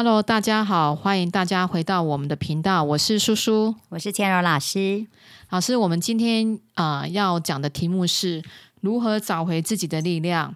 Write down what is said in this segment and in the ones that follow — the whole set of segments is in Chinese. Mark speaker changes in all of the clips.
Speaker 1: Hello，大家好，欢迎大家回到我们的频道，我是叔叔，
Speaker 2: 我是千柔老师。
Speaker 1: 老师，我们今天啊、呃要讲的题目是如何找回自己的力量，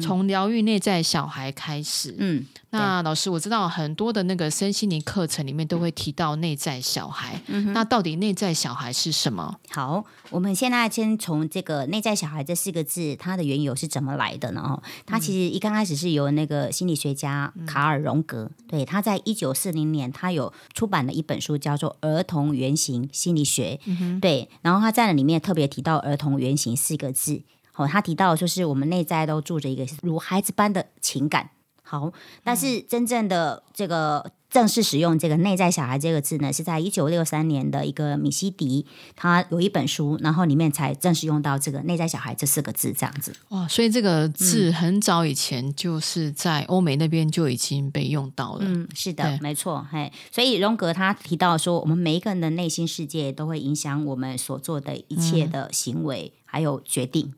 Speaker 1: 从疗愈内在小孩开始。
Speaker 2: 嗯，
Speaker 1: 那老师，我知道很多的那个身心灵课程里面都会提到内在小孩，嗯那到底内在小孩是什么？
Speaker 2: 好，我们现在先从这个“内在小孩”这四个字，它的缘由是怎么来的呢？哦，它其实一刚开始是由那个心理学家卡尔荣格，对，他在一九四零年，他有出版了一本书，叫做《儿童原型心理学》，对，然后他在里面特别提到“儿童原型”四个字。哦，他提到就是我们内在都住着一个如孩子般的情感。好，但是真正的这个正式使用这个“内在小孩”这个字呢，是在一九六三年的一个米西迪，他有一本书，然后里面才正式用到这个“内在小孩”这四个字，这样子。
Speaker 1: 哇，所以这个字很早以前就是在欧美那边就已经被用到了。
Speaker 2: 嗯，是的，没错，嘿，所以荣格他提到说，我们每一个人的内心世界都会影响我们所做的一切的行为，还有决定。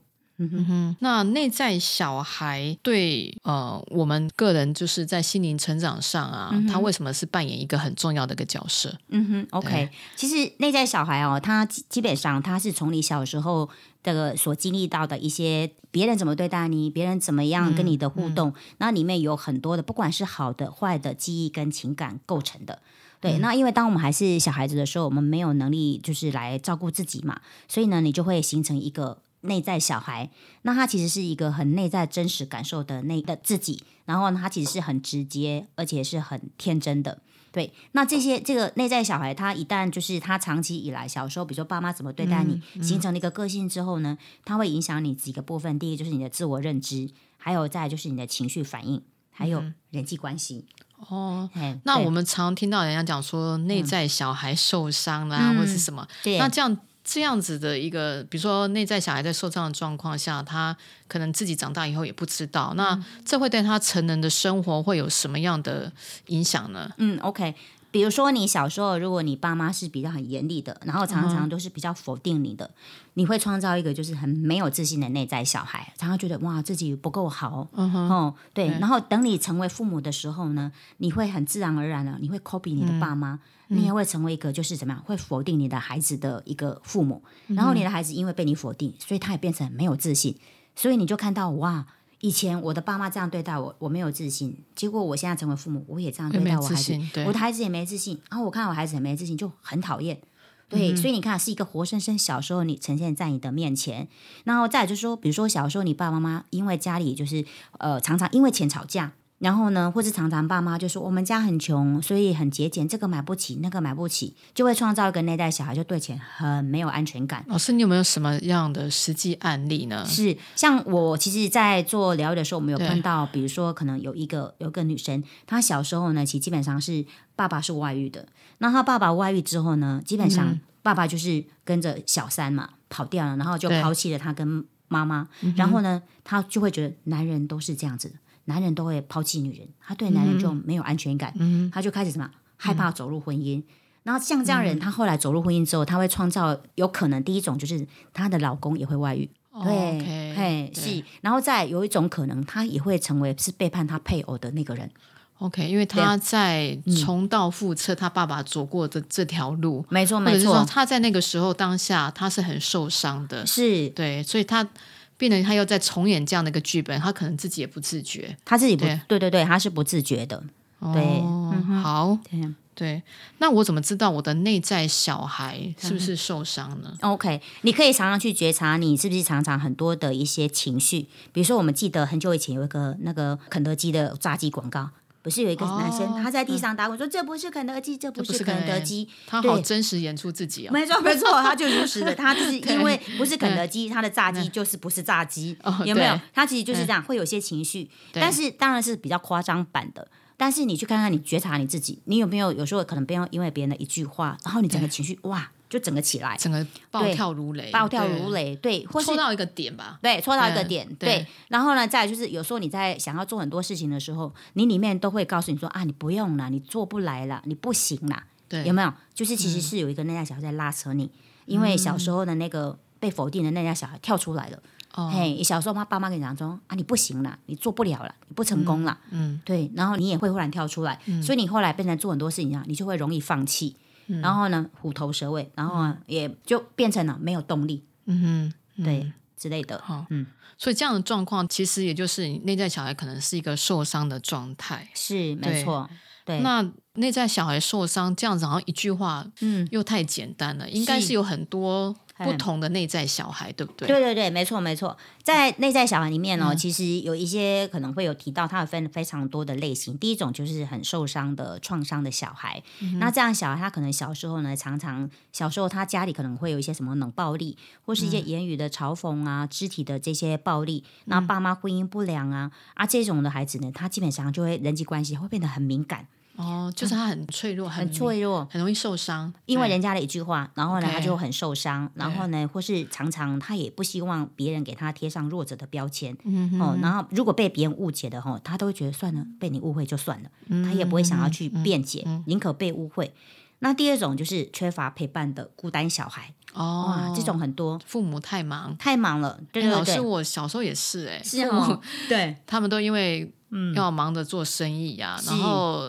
Speaker 1: 那内在小孩对呃我们个人就是在心灵成长上啊，他为什么是扮演一个很重要的一个角色？
Speaker 2: 嗯哼，OK，其实内在小孩哦，他基基本上他是从你小时候这个所经历到的一些别人怎么对待你，别人怎么样跟你的互动，那里面有很多的，不管是好的、坏的记忆跟情感构成的。对，那因为当我们还是小孩子的时候，我们没有能力就是来照顾自己嘛，所以呢，你就会形成一个内在小孩。那他其实是一个很内在真实感受的那的自己，然后呢，他其实是很直接，而且是很天真的。对，那这些这个内在小孩，他一旦就是他长期以来小时候，比如说爸妈怎么对待你，形成了一个个性之后呢，它会影响你几个部分。第一就是你的自我认知，还有再就是你的情绪反应，还有人际关系。
Speaker 1: 哦，那我们常听到人家讲说内在小孩受伤啦、
Speaker 2: 嗯
Speaker 1: 或者是什么，
Speaker 2: 对
Speaker 1: 那这样这样子的一个，比如说内在小孩在受伤的状况下，他可能自己长大以后也不知道，那这会对他成人的生活会有什么样的影响呢？
Speaker 2: 嗯，OK。比如说，你小时候，如果你爸妈是比较很严厉的，然后常常都是比较否定你的，你会创造一个就是很没有自信的内在小孩，常常觉得哇自己不够好，哦，对。
Speaker 1: 对
Speaker 2: 然后等你成为父母的时候呢，你会很自然而然的，你会 copy 你的爸妈，你也会成为一个就是怎么样，会否定你的孩子的一个父母。然后你的孩子因为被你否定，所以他也变成没有自信，所以你就看到哇。以前我的爸妈这样对待我，我没有自信。结果我现在成为父母，我也这样对待我孩子我的孩子也没自信。然后我看到我孩子也没自信，就很讨厌。对，所以你看，是一个活生生小时候你呈现在你的面前，然后再来就是说，比如说小时候你爸爸妈妈因为家里就是呃常常因为钱吵架，然后呢，或是常常爸妈就说我们家很穷，所以很节俭，这个买不起，那个买不起，就会创造一个内在小孩，就对钱很没有安全感。
Speaker 1: 老师，你有没有什么样的实际案例呢？
Speaker 2: 是，像我其实，在做疗愈的时候，我们有
Speaker 1: 对
Speaker 2: 碰到，比如说，可能有一个有一个女生，她小时候呢，其实基本上是爸爸是外遇的。那她爸爸外遇之后呢，基本上爸爸就是跟着小三嘛跑掉了，然后就
Speaker 1: 对
Speaker 2: 抛弃了她跟妈妈。然后呢，她就会觉得男人都是这样子的，男人都会抛弃女人，她对男人就没有安全感，她就开始什么害怕走入婚姻。然后像这样人，她后来走入婚姻之后，她会创造有可能第一种就是她的老公也会外遇，
Speaker 1: 哦
Speaker 2: 对嘿，是，然后再有一种可能，他也会成为是背叛他配偶的那个人。
Speaker 1: OK，因为他在重蹈覆辙，他爸爸走过的这条路，
Speaker 2: 没错，没错，
Speaker 1: 他在那个时候当下他是很受伤的，
Speaker 2: 是。
Speaker 1: 对，所以他变得他又在重演这样的一个剧本，他可能自己也不自觉。
Speaker 2: 他自己不
Speaker 1: 对
Speaker 2: 对对对，他是不自觉的。对
Speaker 1: 哦，好，
Speaker 2: 对
Speaker 1: 对，那我怎么知道我的内在小孩是不是受伤呢
Speaker 2: ？OK，你可以常常去觉察你是不是常常很多的一些情绪，比如说我们记得很久以前有一个那个肯德基的炸鸡广告。不是有一个男生，
Speaker 1: 哦
Speaker 2: 他在地上打滚说：“这不是肯德基，这不
Speaker 1: 不是
Speaker 2: 是肯
Speaker 1: 肯德
Speaker 2: 德基。”
Speaker 1: 他好真实演出自己哦。
Speaker 2: 没错，没错，他就如实的，他就是因为不是肯德基，他的炸鸡就是不是炸鸡，
Speaker 1: 哦
Speaker 2: 有没有？他其实就是这样，会有些情绪，但是当然是比较夸张版的。但是你去看看，你觉察你自己，你有没有有时候可能不要因为别人的一句话，然后你整个情绪哇就整个起来，
Speaker 1: 整个暴跳如雷，
Speaker 2: 暴跳如，雷，对，或是
Speaker 1: 戳到一个点吧。
Speaker 2: 对，戳到一个点，
Speaker 1: 对。
Speaker 2: 对。然后呢，再来就是有时候你在想要做很多事情的时候，你里面都会告诉你说啊，你不用了，你做不来了，你不行了，
Speaker 1: 对，
Speaker 2: 有没有？就是其实是有一个内在小孩在拉扯你，因为小时候的那个被否定的那家小孩跳出来了。哦。嘿，小时候妈爸妈跟你讲说啊，你不行了，你做不了了，你不成功了，嗯，对，然后你也会忽然跳出来，所以你后来变成做很多事情啊，你就会容易放弃，然后呢，虎头蛇尾，然后也就变成了没有动力，嗯哼，对之类的，
Speaker 1: 嗯，所以这样的状况其实也就是内在小孩可能是一个受伤的状态，
Speaker 2: 是没错，对，
Speaker 1: 那内在小孩受伤这样子，好像一句话，嗯，又太简单了，应该是有很多。不同的内在小孩，对不对？
Speaker 2: 对对对，没错没错。在内在小孩里面呢，其实有一些可能会有提到，它有分非常多的类型。第一种就是很受伤的创伤的小孩，那这样小孩他可能小时候呢，常常小时候他家里可能会有一些什么冷暴力，或是一些言语的嘲讽啊，肢体的这些暴力，那爸妈婚姻不良啊啊这种的孩子呢，他基本上就会人际关系会变得很敏感。
Speaker 1: 哦，就是他很脆弱，
Speaker 2: 很脆弱，
Speaker 1: 很容易受伤，
Speaker 2: 因为人家的一句话，然后呢，他就很受伤，然后呢，或是常常他也不希望别人给他贴上弱者的标签，嗯哦，然后如果被别人误解的哈，他都会觉得算了，被你误会就算了，他也不会想要去辩解，宁可被误会。那第二种就是缺乏陪伴的孤单小孩，哦，这种很多，
Speaker 1: 父母太忙，
Speaker 2: 太忙了。对
Speaker 1: 老师，我小时候也是，哎，
Speaker 2: 是哦，对。
Speaker 1: 他们都因为。要忙着做生意呀，然后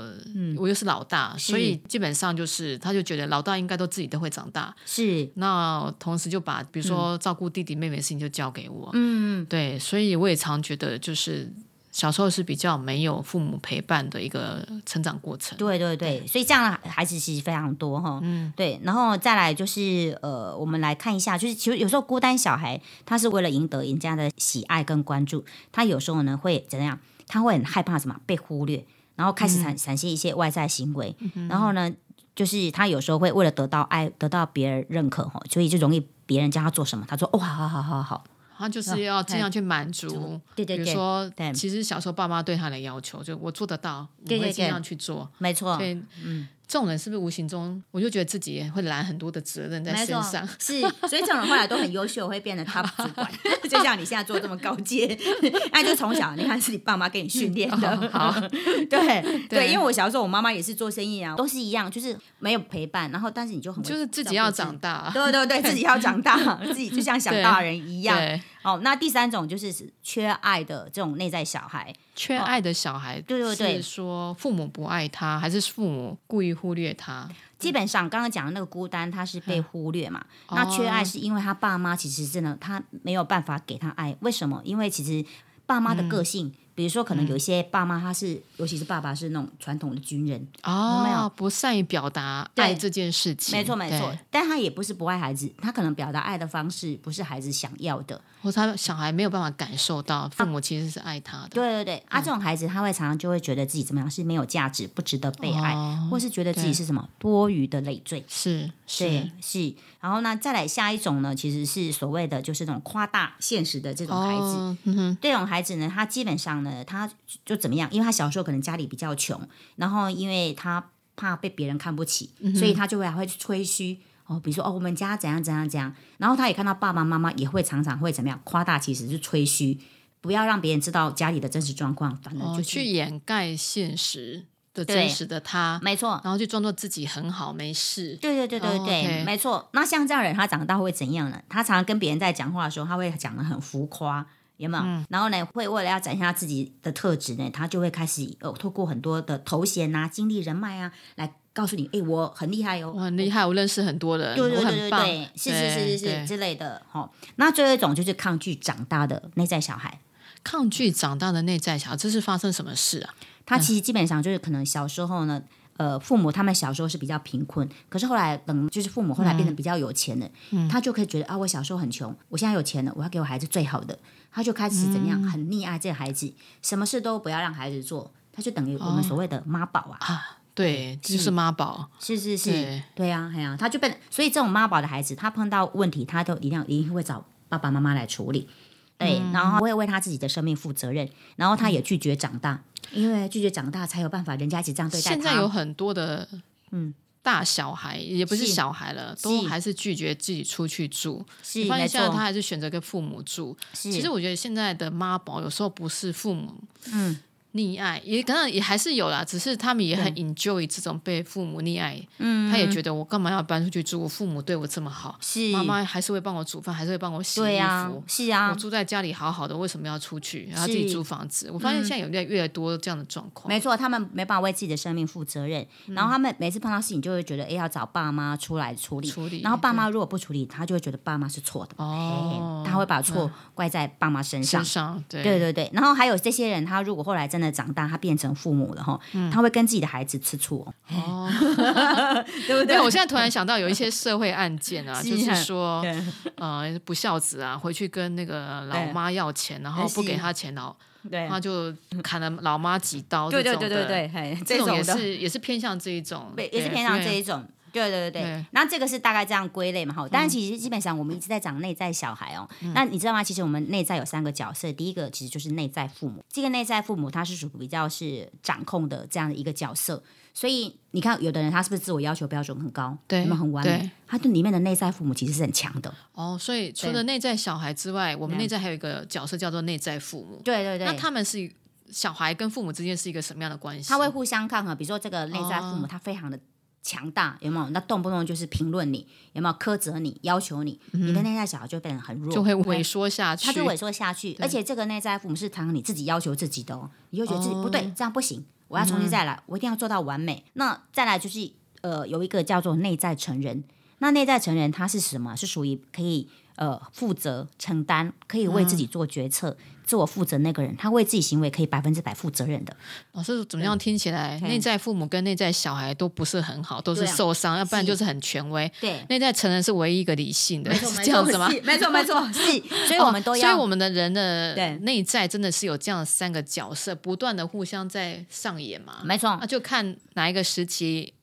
Speaker 1: 我又是老大，所以基本上就是他就觉得老大应该都自己都会长大，
Speaker 2: 是。
Speaker 1: 那同时就把比如说照顾弟弟妹妹的事情就交给我，嗯，对，所以我也常觉得就是小时候是比较没有父母陪伴的一个成长过程，
Speaker 2: 对对对，所以这样的孩子其实非常多哈，嗯，对，然后再来就是呃，我们来看一下，就是其实有时候孤单小孩他是为了赢得人家的喜爱跟关注，他有时候呢会怎样？他会很害怕什么被忽略，然后开始产产生一些外在行为，然后呢，就是他有时候会为了得到爱，得到别人认可哈，所以就容易别人叫他做什么，他说哦，好好好好好。
Speaker 1: 他就是要尽量去满足，
Speaker 2: 对对
Speaker 1: 对，比如说，其实小时候爸妈对他的要求，就我做得到，我会尽量去做，
Speaker 2: 没错，
Speaker 1: 对，嗯。这种人是不是无形中，我就觉得自己会揽很多的责任在身上？
Speaker 2: 是，所以这种人后来都很优秀，会变得 top 主管。就像你现在做这么高阶，那就从小你看是你爸妈给你训练的。好，对对，因为我小时候我妈妈也是做生意啊，都是一样，就是没有陪伴，然后但是你就很
Speaker 1: 就是自己要长大，
Speaker 2: 对对对，自己要长大，自己就像想大人一样。哦，那第三种就是缺爱的这种内在小孩，
Speaker 1: 缺爱的小孩，
Speaker 2: 对对对，
Speaker 1: 是说父母不爱他，还是父母故意忽略他？
Speaker 2: 基本上刚刚讲的那个孤单，他是被忽略嘛？那缺爱是因为他爸妈其实真的他没有办法给他爱，为什么？因为其实爸妈的个性。比如说，可能有一些爸妈他是，尤其是爸爸是那种传统的军人，
Speaker 1: 哦，没有？不善于表达爱这件事情，
Speaker 2: 没错没错。但他也不是不爱孩子，他可能表达爱的方式不是孩子想要的，
Speaker 1: 或他小孩没有办法感受到父母其实是爱他的。
Speaker 2: 对对对，啊，这种孩子他会常常就会觉得自己怎么样是没有价值，不值得被爱，或是觉得自己是什么多余的累赘。
Speaker 1: 是是。
Speaker 2: 是。然后呢，再来下一种呢，其实是所谓的就是这种夸大现实的这种孩子。这种孩子呢，他基本上呢，他就怎么样？因为他小时候可能家里比较穷，然后因为他怕被别人看不起，所以他就会还会吹嘘哦，比如说哦，我们家怎样怎样怎样。然后他也看到爸爸妈妈也会常常会怎么样夸大，其实是吹嘘，不要让别人知道家里的真实状况，反正就
Speaker 1: 去掩盖现实。的真实的他，
Speaker 2: 没错，
Speaker 1: 然后就装作自己很好，没事。
Speaker 2: 对对对对对，没错。那像这样人，他长大会怎样呢？他常常跟别人在讲话的时候，他会讲的很浮夸，有没有？然后呢，会为了要展现他自己的特质呢，他就会开始呃，透过很多的头衔啊、经历、人脉啊，来告诉你，哎，我很厉害哦，
Speaker 1: 我很厉害，我认识很多人，
Speaker 2: 对对对对，是是是是是之类的。哈，那最后一种就是抗拒长大的内在小孩，
Speaker 1: 抗拒长大的内在小孩，这是发生什么事啊？
Speaker 2: 他其实基本上就是可能小时候呢，呃，父母他们小时候是比较贫困，可是后来等就是父母后来变得比较有钱了，他就可以觉得啊，我小时候很穷，我现在有钱了，我要给我孩子最好的，他就开始怎么样，很溺爱这个孩子，什么事都不要让孩子做，他就等于我们所谓的妈宝啊，
Speaker 1: 啊，对，就是妈宝，
Speaker 2: 是是是，对。呀，哎呀，他就变，所以这种妈宝的孩子，他碰到问题，他都一定要一定会找爸爸妈妈来处理，对，然后会为他自己的生命负责任，然后他也拒绝长大。因为拒绝长大才有办法，人家一直这样对待
Speaker 1: 他。现在有很多的嗯大小孩，也不是小孩了，都还是拒绝自己出去住。
Speaker 2: 是，
Speaker 1: 发现现在他还是选择跟父母住。其实我觉得现在的妈宝有时候不是父母嗯溺爱，也可能也还是有啦，只是他们也很 enjoy 这种被父母溺爱。嗯，他也觉得我干嘛要搬出去住？我父母对我这么好，
Speaker 2: 是
Speaker 1: 妈妈还是会帮我煮饭，还是会帮我洗衣
Speaker 2: 对啊
Speaker 1: 服。，
Speaker 2: 是啊
Speaker 1: 我，住在家里好好的，为什么要出去？然后自己租房子？我发现现在有越来越多这样的状况。
Speaker 2: 嗯没错，他们没办法为自己的生命负责任，然后他们每次碰到事情就会觉得，哎，要找爸妈出来处理，
Speaker 1: 处理
Speaker 2: 然后爸妈如果不处理，他就会觉得爸妈是错的，
Speaker 1: 哦
Speaker 2: 哎他会把错怪在爸妈身上
Speaker 1: 身。上对
Speaker 2: 对对对，然后还有这些人，他如果后来真的长大，他变成父母了哈，
Speaker 1: 嗯
Speaker 2: 他会跟自己的孩子吃醋哦，
Speaker 1: 对不对？我现在突然想到有一些社会案件啊，就是说
Speaker 2: 对
Speaker 1: 呃不孝子啊，回去跟那个老妈要钱，然后不给他钱，老
Speaker 2: 对
Speaker 1: 他就砍了老妈几刀。
Speaker 2: 对对对对对，
Speaker 1: 这种也是也是偏向这一种，
Speaker 2: 对，也是偏向这一种。对对对对那，这个是大概这样归类嘛哈，但是其实基本上我们一直在讲内在小孩哦，那你知道吗？其实我们内在有三个角色，第一个其实就是内在父母，这个内在父母他是属于比较是掌控的这样的一个角色，所以你看有的人他是不是自我要求标准很高，
Speaker 1: 对
Speaker 2: 有没有很完美？他对里面的内在父母其实是很强的，
Speaker 1: 哦，所以除了内在小孩之外，我们内在还有一个角色叫做内在父母。
Speaker 2: 对对对，
Speaker 1: 那他们是小孩跟父母之间是一个什么样的关系？
Speaker 2: 他会互相抗衡，比如说这个内在父母
Speaker 1: 哦
Speaker 2: 他非常的强大，有没有？那动不动就是评论你，有没有？苛责你、要求你，你的内在小孩就变得很弱，
Speaker 1: 嗯就会萎缩下去，
Speaker 2: 他就萎缩下去，而且这个内在父母是常常你自己要求自己的哦，你就觉得自己不对，这样不行，我要重新再来，我一定要做到完美。那再来就是呃，有一个叫做内在成人，那内在成人他是什么？是属于可以呃负责承担，可以为自己做决策。自我负责那个人，他为自己行为可以百分之百负责任的。
Speaker 1: 老师怎么样？听起来内在父母跟内在小孩都不是很好，都是受伤，要不然就是很权威。
Speaker 2: 对，
Speaker 1: 内在成人是唯一一个理性的，是
Speaker 2: 没
Speaker 1: 这样子吗？
Speaker 2: 错没错，没错，是，所以我们都
Speaker 1: 哦
Speaker 2: 要，
Speaker 1: 所以我们的人的内在真的是有这样三个角色，不断的互相在上演嘛。
Speaker 2: 没错
Speaker 1: 那，就看哪一个时期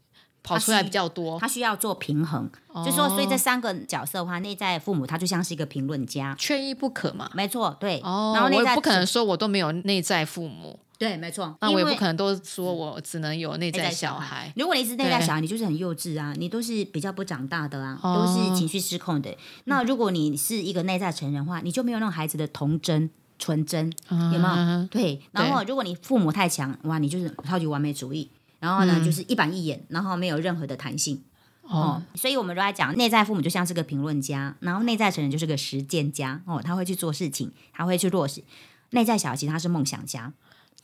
Speaker 1: 跑出来比较多。
Speaker 2: 他需要做平衡，
Speaker 1: 哦
Speaker 2: 就说，所以这三个角色的话，内在父母他就像是一个评论家，
Speaker 1: 缺一不可嘛。
Speaker 2: 没错，对，
Speaker 1: 哦，
Speaker 2: 然后内在
Speaker 1: 我也不可能说我都没有内在父母，
Speaker 2: 对，没错，
Speaker 1: 那我也不可能都说我只能有内在
Speaker 2: 小
Speaker 1: 小孩。
Speaker 2: 如果你是内在小孩，你就是很幼稚啊，你都是比较不长大的啊，
Speaker 1: 哦
Speaker 2: 都是情绪失控的。那如果你是一个内在成人的话，你就没有那种孩子的童真、纯真，有没有？
Speaker 1: 嗯
Speaker 2: 对。然后如果你父母太强，哇，你就是超级完美主义，然后呢，就是一板一眼，然后没有任何的弹性。哦，所以我们都在讲内在父母就像是个评论家，然后内在成人就是个实践家哦，他会去做事情，他会去落实。内在小孩其实他是梦想家，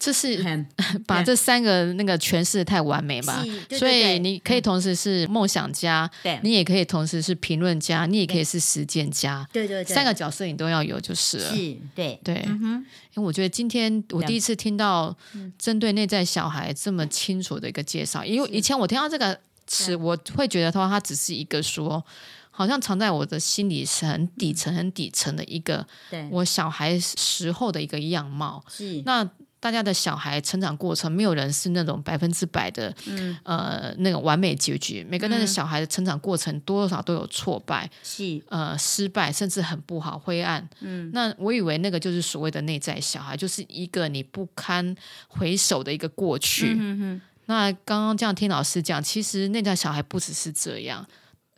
Speaker 1: 这是 把这三个那个诠释的太完美吧？所以你可以同时是梦想家，
Speaker 2: 对。
Speaker 1: 你也可以同时是评论家，你也可以是实践家，
Speaker 2: 对对对，
Speaker 1: 三个角色你都要有就是了。
Speaker 2: 是对
Speaker 1: 对，因为我觉得今天我第一次听到针对内在小孩这么清楚的一个介绍，因为以前我听到这个词，我会觉得它它只是一个说，好像藏在我的心里是很底层、很底层的一个，我小孩时候的一个样貌。
Speaker 2: 是。
Speaker 1: 那大家的小孩成长过程，没有人是那种百分之百的，
Speaker 2: 嗯
Speaker 1: 呃，那种完美结局。每个人的小孩的成长过程，多少都有挫败，
Speaker 2: 是
Speaker 1: 呃，失败，甚至很不好、灰暗。嗯，那我以为那个就是所谓的内在小孩，就是一个你不堪回首的一个过去。
Speaker 2: 嗯哼。
Speaker 1: 那刚刚这样听老师讲，其实内在小孩不只是这样。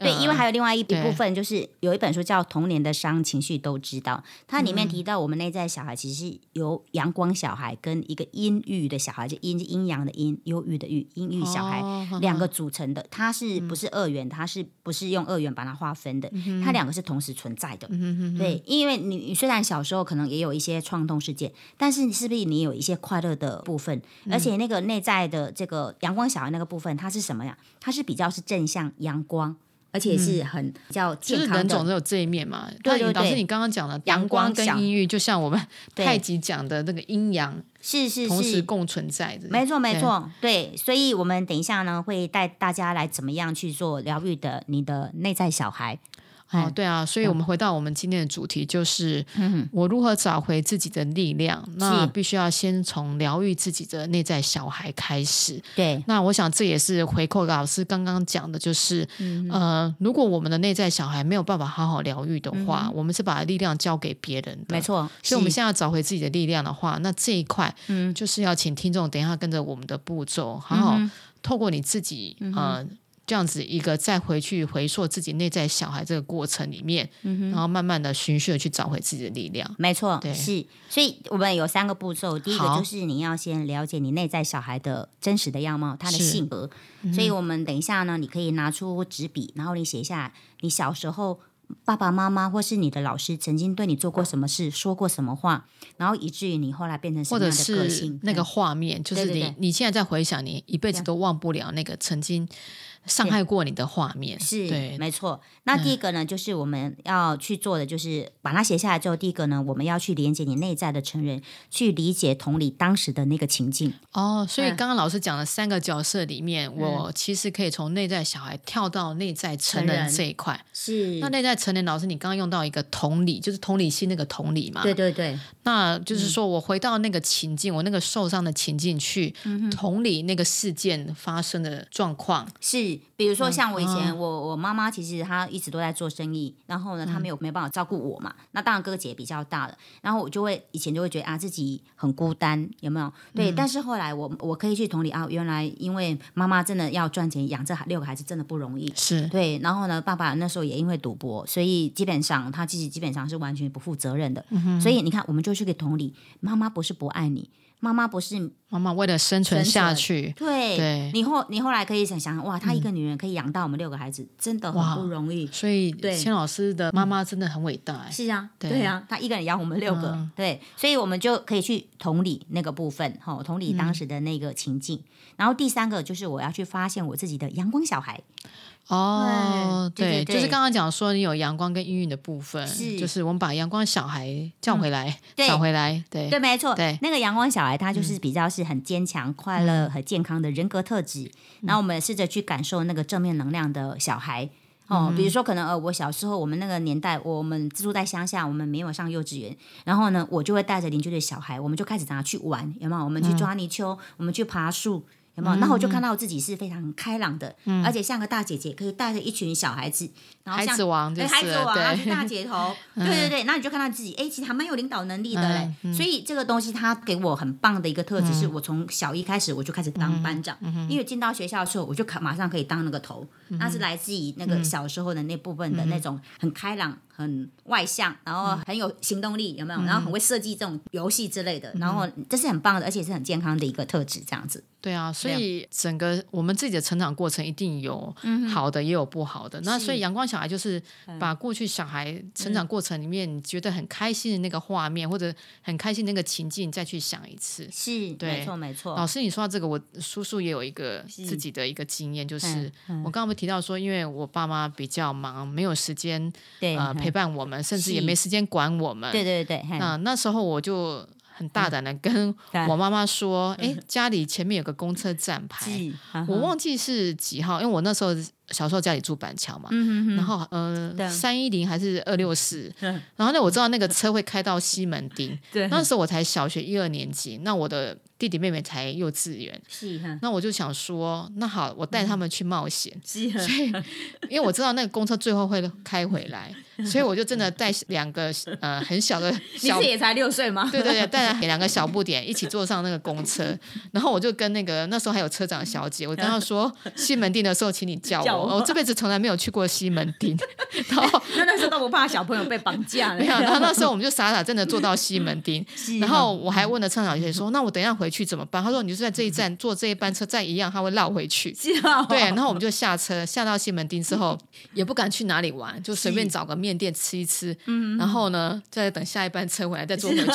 Speaker 2: 对，因为还有另外一一部分，就是有一本书叫《童年的伤，情绪都知道》，它里
Speaker 1: 嗯
Speaker 2: 面提到我们内在小孩其实是由阳光小孩跟一个阴郁的小孩，就阴阴阳的阴，忧郁的郁，阴郁小孩、
Speaker 1: 哦
Speaker 2: 两个组成的。它是不是二元？它是不是用二元把它划分的？它两个是同时存在的。对，因为你你虽然小时候可能也有一些创痛事件，但是你是不是你有一些快乐的部分？而且那个内在的这个阳光小孩那个部分，它是什么呀？它是比较是正向阳光。而且是很比较
Speaker 1: 就是
Speaker 2: 健康的，
Speaker 1: 人总是有这一面嘛。
Speaker 2: 对对对
Speaker 1: 那老师，你刚刚讲的
Speaker 2: 阳
Speaker 1: 阳光跟阴郁，就像我们太极讲的那个阴阳
Speaker 2: 是是是，
Speaker 1: 同时共存在的。
Speaker 2: 没错没。错，对，所以我们等一下呢会带大家来怎么样去做疗愈的你的内在小孩。
Speaker 1: 哦，对啊，所以我们回到我们今天的主题，就是我如何找回自己的力量。那必须要先从疗愈自己的内在小孩开始。
Speaker 2: 对，
Speaker 1: 那我想这也是回扣老师刚刚讲的，就是、呃，如果我们的内在小孩没有办法好好疗愈的话，我们是把力量交给别人的。
Speaker 2: 没。错，
Speaker 1: 所以，我们现在要找回自己的力量的话，那这一块，嗯，就是要请听众等一下跟着我们的步骤，好好透过你自己，呃，这样子一个再回去回溯自己内在小孩这个过程里面，然后慢慢的循序的去找回自己的力量。
Speaker 2: 没错，
Speaker 1: 对。
Speaker 2: 是，所以我们有三个步骤。第一个就是你要先了解你内在小孩的真实的样貌，他的性格。所以我们等一下呢，你可以拿出纸笔，然后你写一下你小时候爸爸妈妈或是你的老师曾经对你做过什么事，说过什么话，然后以至于你后来变成什么样的个
Speaker 1: 是
Speaker 2: 性。
Speaker 1: 那个
Speaker 2: 嗯。
Speaker 1: 画面，就是你你现在在回想，你一辈子都忘不了那个曾经伤害过你的画面。
Speaker 2: 是，
Speaker 1: 对，
Speaker 2: 没错。那第一个呢，就是我们要去做的，就是把它写下来之后，第一个呢，我们要去连接你内在的成人，去理解同理当时的那个情境。
Speaker 1: 哦，所以
Speaker 2: 嗯
Speaker 1: 刚刚老师讲的三个角色里面，我其实可以从内在小孩跳到内在成人
Speaker 2: 成人
Speaker 1: 这一块。
Speaker 2: 是
Speaker 1: 那内在成人老师，你刚刚用到一个同理，就是同理心那个同理嘛？
Speaker 2: 对对对，
Speaker 1: 那就是说我回到那个情境，我那个受伤的情境去同理那个事件发生的状况。
Speaker 2: 是。比如说像我以前，
Speaker 1: 嗯
Speaker 2: 我我妈妈其实她一直都在做生意，然后呢，她没有没有办法照顾我嘛。那当然哥哥姐姐比较大了，然后我就会以前就会觉得啊自己很孤单，有没有？对，但是后来我我可以去同理啊，原来因为妈妈真的要赚钱养这六个孩子真的不容易，
Speaker 1: 是
Speaker 2: 对，然后呢，爸爸那时候也因为赌博，所以基本上他自己基本上是完全不负责任的。所以你看，我们就去给同理，妈妈不是不爱你，妈妈不是
Speaker 1: 妈妈为了生存下去，
Speaker 2: 对，
Speaker 1: 对。
Speaker 2: 你后你后来可以想想，哇，她一个女人可以养到我们六个孩子，真的很不容易。
Speaker 1: 所以
Speaker 2: 对。
Speaker 1: 千老师的妈妈真的很伟大、哎
Speaker 2: 是啊，
Speaker 1: 对。
Speaker 2: 对啊，她一个人养我们六个，
Speaker 1: 嗯。
Speaker 2: 对，所以我们就可以去同理那个部分，哈，同理当时的那个情境。然后第三个就是我要去发现我自己的阳光小孩，
Speaker 1: 哦，
Speaker 2: 对
Speaker 1: 就是刚刚讲说你有阳光跟阴郁的部分，
Speaker 2: 是
Speaker 1: 就是我们把阳光小孩叫回来，
Speaker 2: 对
Speaker 1: 找回来，对
Speaker 2: 对，没错，
Speaker 1: 对嗯
Speaker 2: 那个阳光小孩，他就是比较是很坚强、快乐、和健康的人格特质。然后我们试着去感受那个正面能量的小孩。哦，
Speaker 1: 嗯
Speaker 2: 比如说，可能呃，我小时候我们那个年代，我们住在乡下，我们没有上幼稚园，然后呢，我就会带着邻居的小孩，我们就开始拿去玩，有没有？我们去抓泥鳅，我们去爬树。有没有？然后我就看到自己是非常开朗的，而且像个大姐姐，可以带着一群小孩子，然后像
Speaker 1: 孩
Speaker 2: 像
Speaker 1: 子王就
Speaker 2: 对，
Speaker 1: 是
Speaker 2: 孩子王啊，是大姐头，对对对，那你就看到自己，哎，其实还蛮有领导能力的嘞。所以这个东西它给我很棒的一个特质，是我从小一开始我就开始当班长，因为进到学校的时候，我就可马上可以当那个头，那是来自于那个小时候的那部分的那种很开朗、很外向，然后很有行动力，有没有？然后很会设计这种游戏之类的，然后这是很棒的，而且是很健康的一个特质，这样子。
Speaker 1: 对啊，所以整个我们自己的成长过程一定有好的，也有不好的。那所以阳光小孩就是把过去小孩成长过程里面你觉得很开心的那个画面，或者很开心那个情境，再去想一次。
Speaker 2: 是，
Speaker 1: 对
Speaker 2: 没错，没错。
Speaker 1: 老师，你说到这个，我叔叔也有一个自己的一个经验，就是我刚刚不提到说，因为我爸妈比较忙，没有时间
Speaker 2: 对，
Speaker 1: 呃陪伴我们，甚至也没时间管我们。
Speaker 2: 对对对，
Speaker 1: 那那时候我就很大胆的跟我妈妈说：“哎、家里前面有个公车站牌，
Speaker 2: 是
Speaker 1: 我忘记是几号，因为我那时候小时候家里住板桥嘛，然后呃三一零还是二六四，
Speaker 2: 嗯。
Speaker 1: 然后呢我知道那个车会开到西门町，
Speaker 2: 对。
Speaker 1: 那时候我才小学一二年级，那我的弟弟妹妹才幼稚园，
Speaker 2: 是哈，
Speaker 1: 那我就想说，那好，我带他们去冒险，
Speaker 2: 是哈，
Speaker 1: 因为我知道那个公车最后会开回来，所以我就真的带两个呃很小的
Speaker 2: 你
Speaker 1: 小
Speaker 2: 是也才六岁吗？
Speaker 1: 对对对，带了两个小不点一起坐上那个公车，然后我就跟那个那时候还有车长小姐，我跟她说 西门町的时候，请你叫我，
Speaker 2: 叫我。
Speaker 1: 我这辈子从来没有去过西门町，然后
Speaker 2: 那那时候都不怕小朋友被绑架
Speaker 1: 没有，然后那时候我们就傻傻真的坐到西门町，然后我还问了车长小姐说，那我等一下回去怎么办？他说你就在这一站坐这一班车，再一样，他会绕回去。对，然后我们就下车，下到西门町之后，也不敢去哪里玩，就随便找个面店吃一吃，然后呢，再等下一班车回来再坐回去。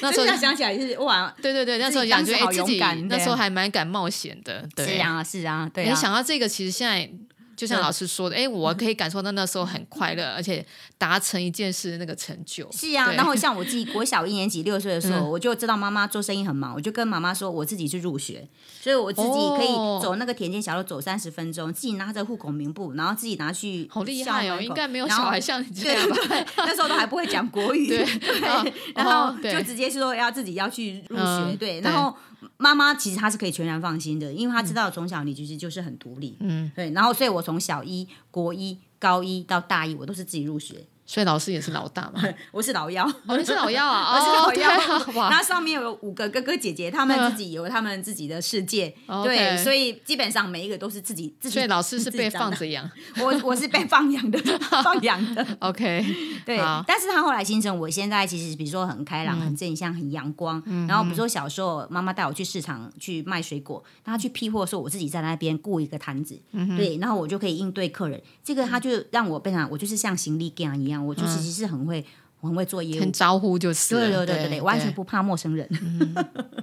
Speaker 1: 那时候
Speaker 2: 想起来也是哇，
Speaker 1: 对对对，那时候感觉自己那时候还蛮敢冒险的，对。
Speaker 2: 是啊是啊，对
Speaker 1: 没
Speaker 2: 啊，
Speaker 1: 想到这个，其实现在就像老师说的，哎，我可以感受到那时候很快乐，而且达成一件事的那个成就。
Speaker 2: 是啊，然后像我自己国小一年级六岁的时候，我就知道妈妈做生意很忙，我就跟妈妈说我自己去入学，所以我自己可以
Speaker 1: 哦。
Speaker 2: 走那个田间小路走三十分钟，自己拿着户口名簿，然后自己拿去
Speaker 1: 好厉害哦！应该没有小孩像你这
Speaker 2: 对
Speaker 1: 样吧？
Speaker 2: 对，那时候都还不会讲国语，
Speaker 1: 对
Speaker 2: 然后就直接说要自己要去入学，
Speaker 1: 嗯，
Speaker 2: 对。然后妈妈其实她是可以全然放心的，因为她知道从小你其实就是很独立，
Speaker 1: 嗯，
Speaker 2: 对，然后所以我从小一、国一、高一到大一，我都是自己入学。
Speaker 1: 所以老师也是老大嘛？
Speaker 2: 我是老幺，
Speaker 1: 哦，你是老幺啊？
Speaker 2: 我是老幺那 上面有五个哥哥姐姐，他们自己有他们自己的世界，
Speaker 1: 嗯
Speaker 2: 对，所以基本上每一个都是自己自己。
Speaker 1: 所以老师是被放着养。
Speaker 2: 我我是被放养的，放养的。
Speaker 1: OK，
Speaker 2: 对，但是他后来形成我现在其实比如说很开
Speaker 1: 嗯
Speaker 2: 朗、很正向、很阳光。然后比如说小时候妈妈带我去市场去卖水果，他去批货的时候，我自己在那边雇一个摊子，
Speaker 1: 嗯
Speaker 2: 对，然后我就可以应对客人。这个他就让我变成我就是像行李匠一样，我就其实是很会很会做业务
Speaker 1: 很。招呼就是了。
Speaker 2: 对对对对
Speaker 1: 对
Speaker 2: 对，完全不怕陌生人。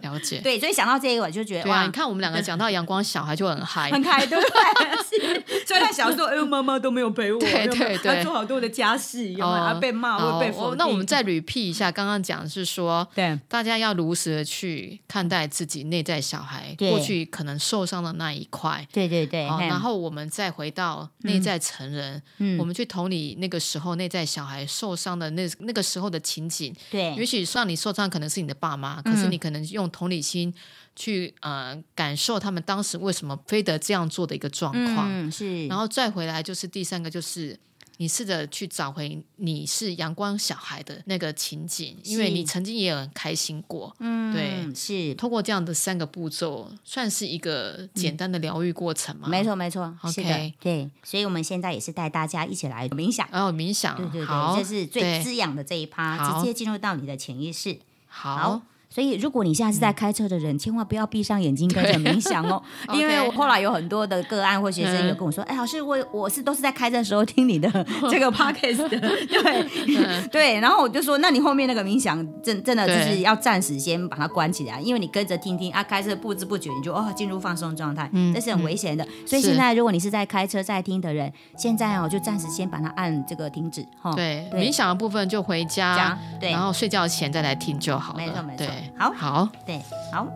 Speaker 1: 了解。
Speaker 2: 对，所以想到这个，我就觉得
Speaker 1: 啊，
Speaker 2: 哇
Speaker 1: 你，看我们两个讲到阳光小孩就很嗨，
Speaker 2: 很嗨，对不对？是，所以他小时候，哎呦，妈妈都没有陪我，
Speaker 1: 对对对
Speaker 2: 他做好多的家事，有没有？
Speaker 1: 哦
Speaker 2: 还被骂，
Speaker 1: 哦
Speaker 2: 会被否
Speaker 1: 那我们再捋辟一下，刚刚讲的是说，
Speaker 2: 对
Speaker 1: 大家要如实的去看待自己内在小孩
Speaker 2: 对
Speaker 1: 过去可能受伤的那一块。
Speaker 2: 对对对，
Speaker 1: 然后我们再回到内在成人，
Speaker 2: 嗯
Speaker 1: 我们去同理那个时候内在小孩受伤的那那个时候的情景。
Speaker 2: 对也
Speaker 1: 许让你受伤可能是你的爸妈，可是你可能用同理心去呃感受他们当时为什么非得这样做的一个状况。
Speaker 2: 嗯是，
Speaker 1: 然后再回来就是第三个，就是你试着去找回你是阳光小孩的那个情景，因为你曾经也有很开心过。
Speaker 2: 嗯
Speaker 1: 对
Speaker 2: 是，
Speaker 1: 通过这样的三个步骤，算是一个简单的疗愈过程嘛？
Speaker 2: 没。错没错，是的
Speaker 1: OK，
Speaker 2: 对，所以我们现在也是带大家一起来冥想。
Speaker 1: 然后冥想，
Speaker 2: 对对，对，这是最滋养的这一趴，直接进入到你的潜意识。
Speaker 1: 好，
Speaker 2: 所以，如果你现在是在开车的人，千万不要闭上眼睛跟着冥想哦，因为我后来有很多的个案或学生有跟我说，哎，老师，我我是都是在开车的时候听你的 这个 podcast 的，对。对，然后我就说，那你后面那个冥想真真的就是要暂时先把它关起来，因为你跟着听听啊，开车不知不觉你就哦进入放松状态，这是很危险的。所以现在如果你是在开车在听的人，现在哦就暂时先把它按这个停止哈。
Speaker 1: 对，
Speaker 2: 对。
Speaker 1: 冥想的部分就回家
Speaker 2: 讲，对。
Speaker 1: 然后睡觉前再来听就好了。
Speaker 2: 没错没错
Speaker 1: 对，
Speaker 2: 好
Speaker 1: 好，
Speaker 2: 对，好，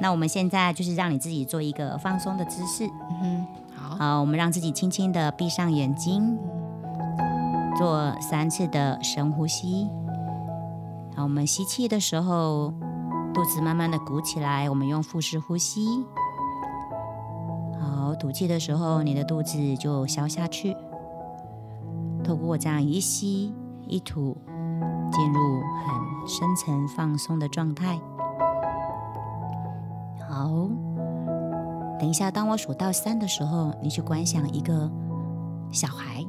Speaker 2: 那我们现在就是让你自己做一个放松的姿势。
Speaker 1: 嗯，好，
Speaker 2: 好，我们让自己轻轻的闭上眼睛，做三次的深呼吸。好，我们吸气的时候，肚子慢慢的鼓起来，我们用腹式呼吸。好，吐气的时候，你的肚子就消下去。透过这样一吸一吐，进入很深层放松的状态。好，等一下，当我数到三的时候，你去观想一个小孩，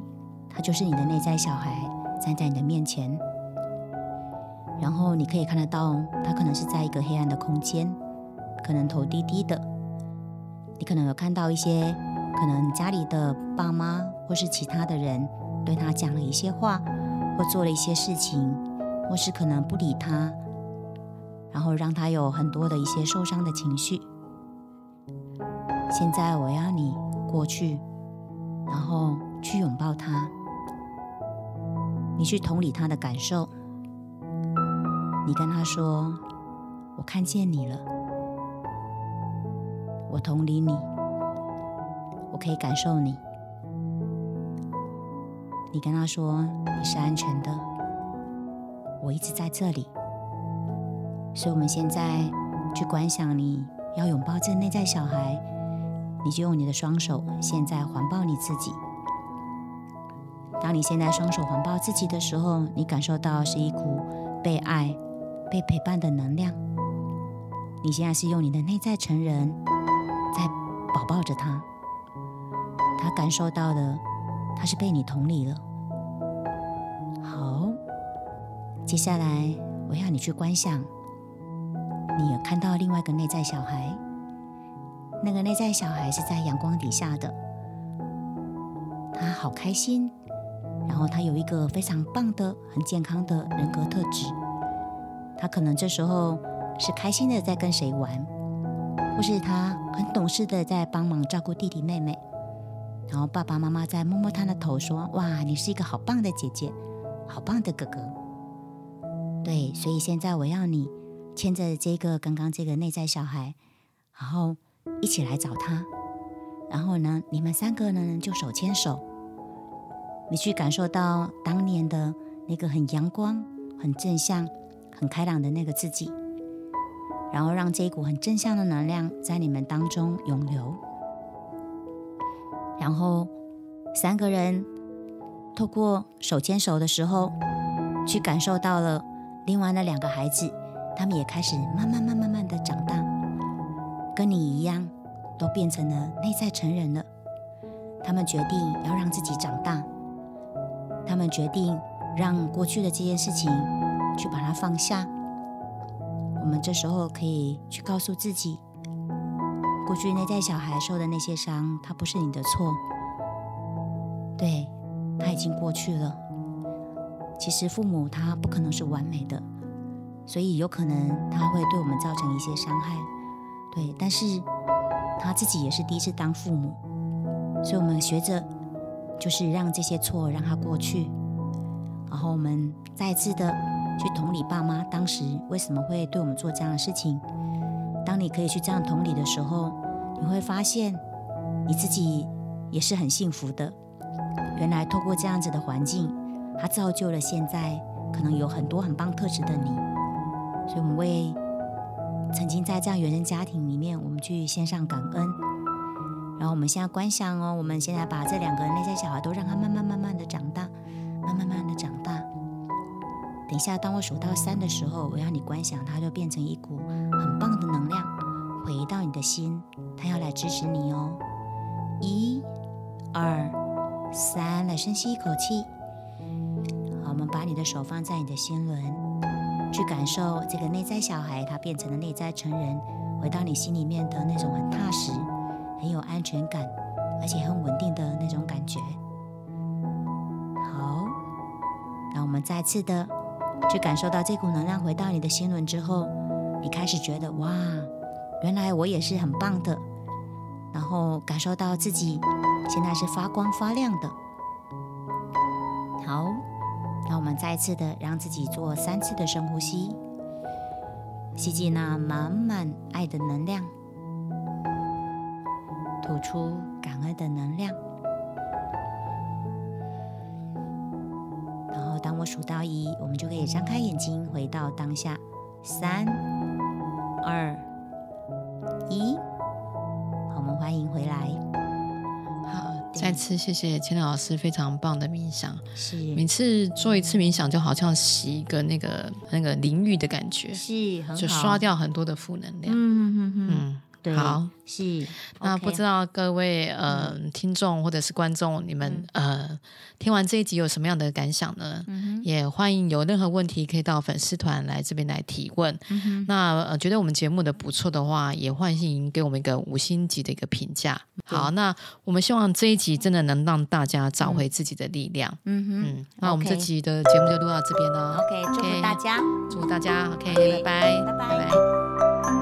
Speaker 2: 他就是你的内在小孩，站在你的面前。然后你可以看得到，他可能是在一个黑暗的空间，可能头低低的。你可能有看到一些，可能家里的爸妈或是其他的人对他讲了一些话，或做了一些事情，或是可能不理他，然后让他有很多的一些受伤的情绪。现在我要你过去，然后去拥抱他，你去同理他的感受，你跟他说：“我看见你了，我同理你，我可以感受你。”你跟他说：“你是安全的，我一直在这里。”所以，我们现在去观想你要拥抱这内在小孩，你就用你的双手现在环抱你自己。当你现在双手环抱自己的时候，你感受到是一股被爱、被陪伴的能量。你现在是用你的内在成人在抱抱着他，他感受到的，他是被你同理了。接下来我要你去观想。你有看到另外一个内在小孩，那个内在小孩是在阳光底下的，他好开心，然后他有一个非常棒的、很健康的人格特质。他可能这时候是开心的在跟谁玩，或是他很懂事的在帮忙照顾弟弟妹妹，然后爸爸妈妈在摸摸他的头说：“哇，你是一个好棒的姐姐，好棒的哥哥。”对，所以现在我要你。牵着这个刚刚这个内在小孩，然后一起来找他，然后呢，你们三个呢就手牵手，你去感受到当年的那个很阳光、很正向、很开朗的那个自己，然后让这一股很正向的能量在你们当中涌流，然后三个人透过手牵手的时候，去感受到了另外那两个孩子，他们也开始慢慢、慢、慢慢的长大，跟你一样，都变成了内在成人了。他们决定要让自己长大，他们决定让过去的这件事情去把它放下。我们这时候可以去告诉自己，过去内在小孩受的那些伤，它不是你的错。对，他已经过去了。其实父母他不可能是完美的，所以有可能他会对我们造成一些伤害。对，但是他自己也是第一次当父母，所以我们学着就是让这些错让他过去，然后我们再次的去同理爸妈当时为什么会对我们做这样的事情。当你可以去这样同理的时候，你会发现你自己也是很幸福的。原来透过这样子的环境，它造就了现在可能有很多很棒特质的你。所以，我们为曾经在这样原生家庭里面，我们去献上感恩。然后，我们现在观想哦，我们现在把这两个内在小孩都让他慢慢慢慢的长大，慢慢慢的长大。等一下，当我数到三的时候，我要你观想，它就变成一股很棒的能量，回到你的心，它要来支持你哦。一、二。三，来深吸一口气。我们把你的手放在你的心轮，去感受这个内在小孩，他变成了内在成人，回到你心里面的那种很踏实、很有安全感，而且很稳定的那种感觉。好，那我们再次的去感受到这股能量回到你的心轮之后，你开始觉得哇，原来我也是很棒的。然后感受到自己现在是发光发亮的。好，那我们再一次的让自己做三次的深呼吸，吸进那满满爱的能量，吐出感恩的能量。然后当我数到一，我们就可以张开眼睛，回到当下。三、二、一。我们欢迎回来。
Speaker 1: 好，再次谢谢千老师非常棒的冥想。
Speaker 2: 是，
Speaker 1: 每次做一次冥想，就好像洗一个那个那个淋浴的感觉，
Speaker 2: 是，
Speaker 1: 就刷掉很多的负能量。
Speaker 2: 嗯嗯嗯。
Speaker 1: 好，
Speaker 2: 是
Speaker 1: 那不知道各位呃听众或者是观众，你们呃听完这一集有什么样的感想呢？也欢迎有任何问题可以到粉丝团来这边来提问。那呃觉得我们节目的不错的话，也欢迎给我们一个五星级的一个评价。好，那我们希望这一集真的能让大家找回自己的力量。
Speaker 2: 嗯哼，
Speaker 1: 那我们这集的节目就录到这边了。
Speaker 2: OK，祝福大家，
Speaker 1: 祝福大家。OK，拜拜，
Speaker 2: 拜拜。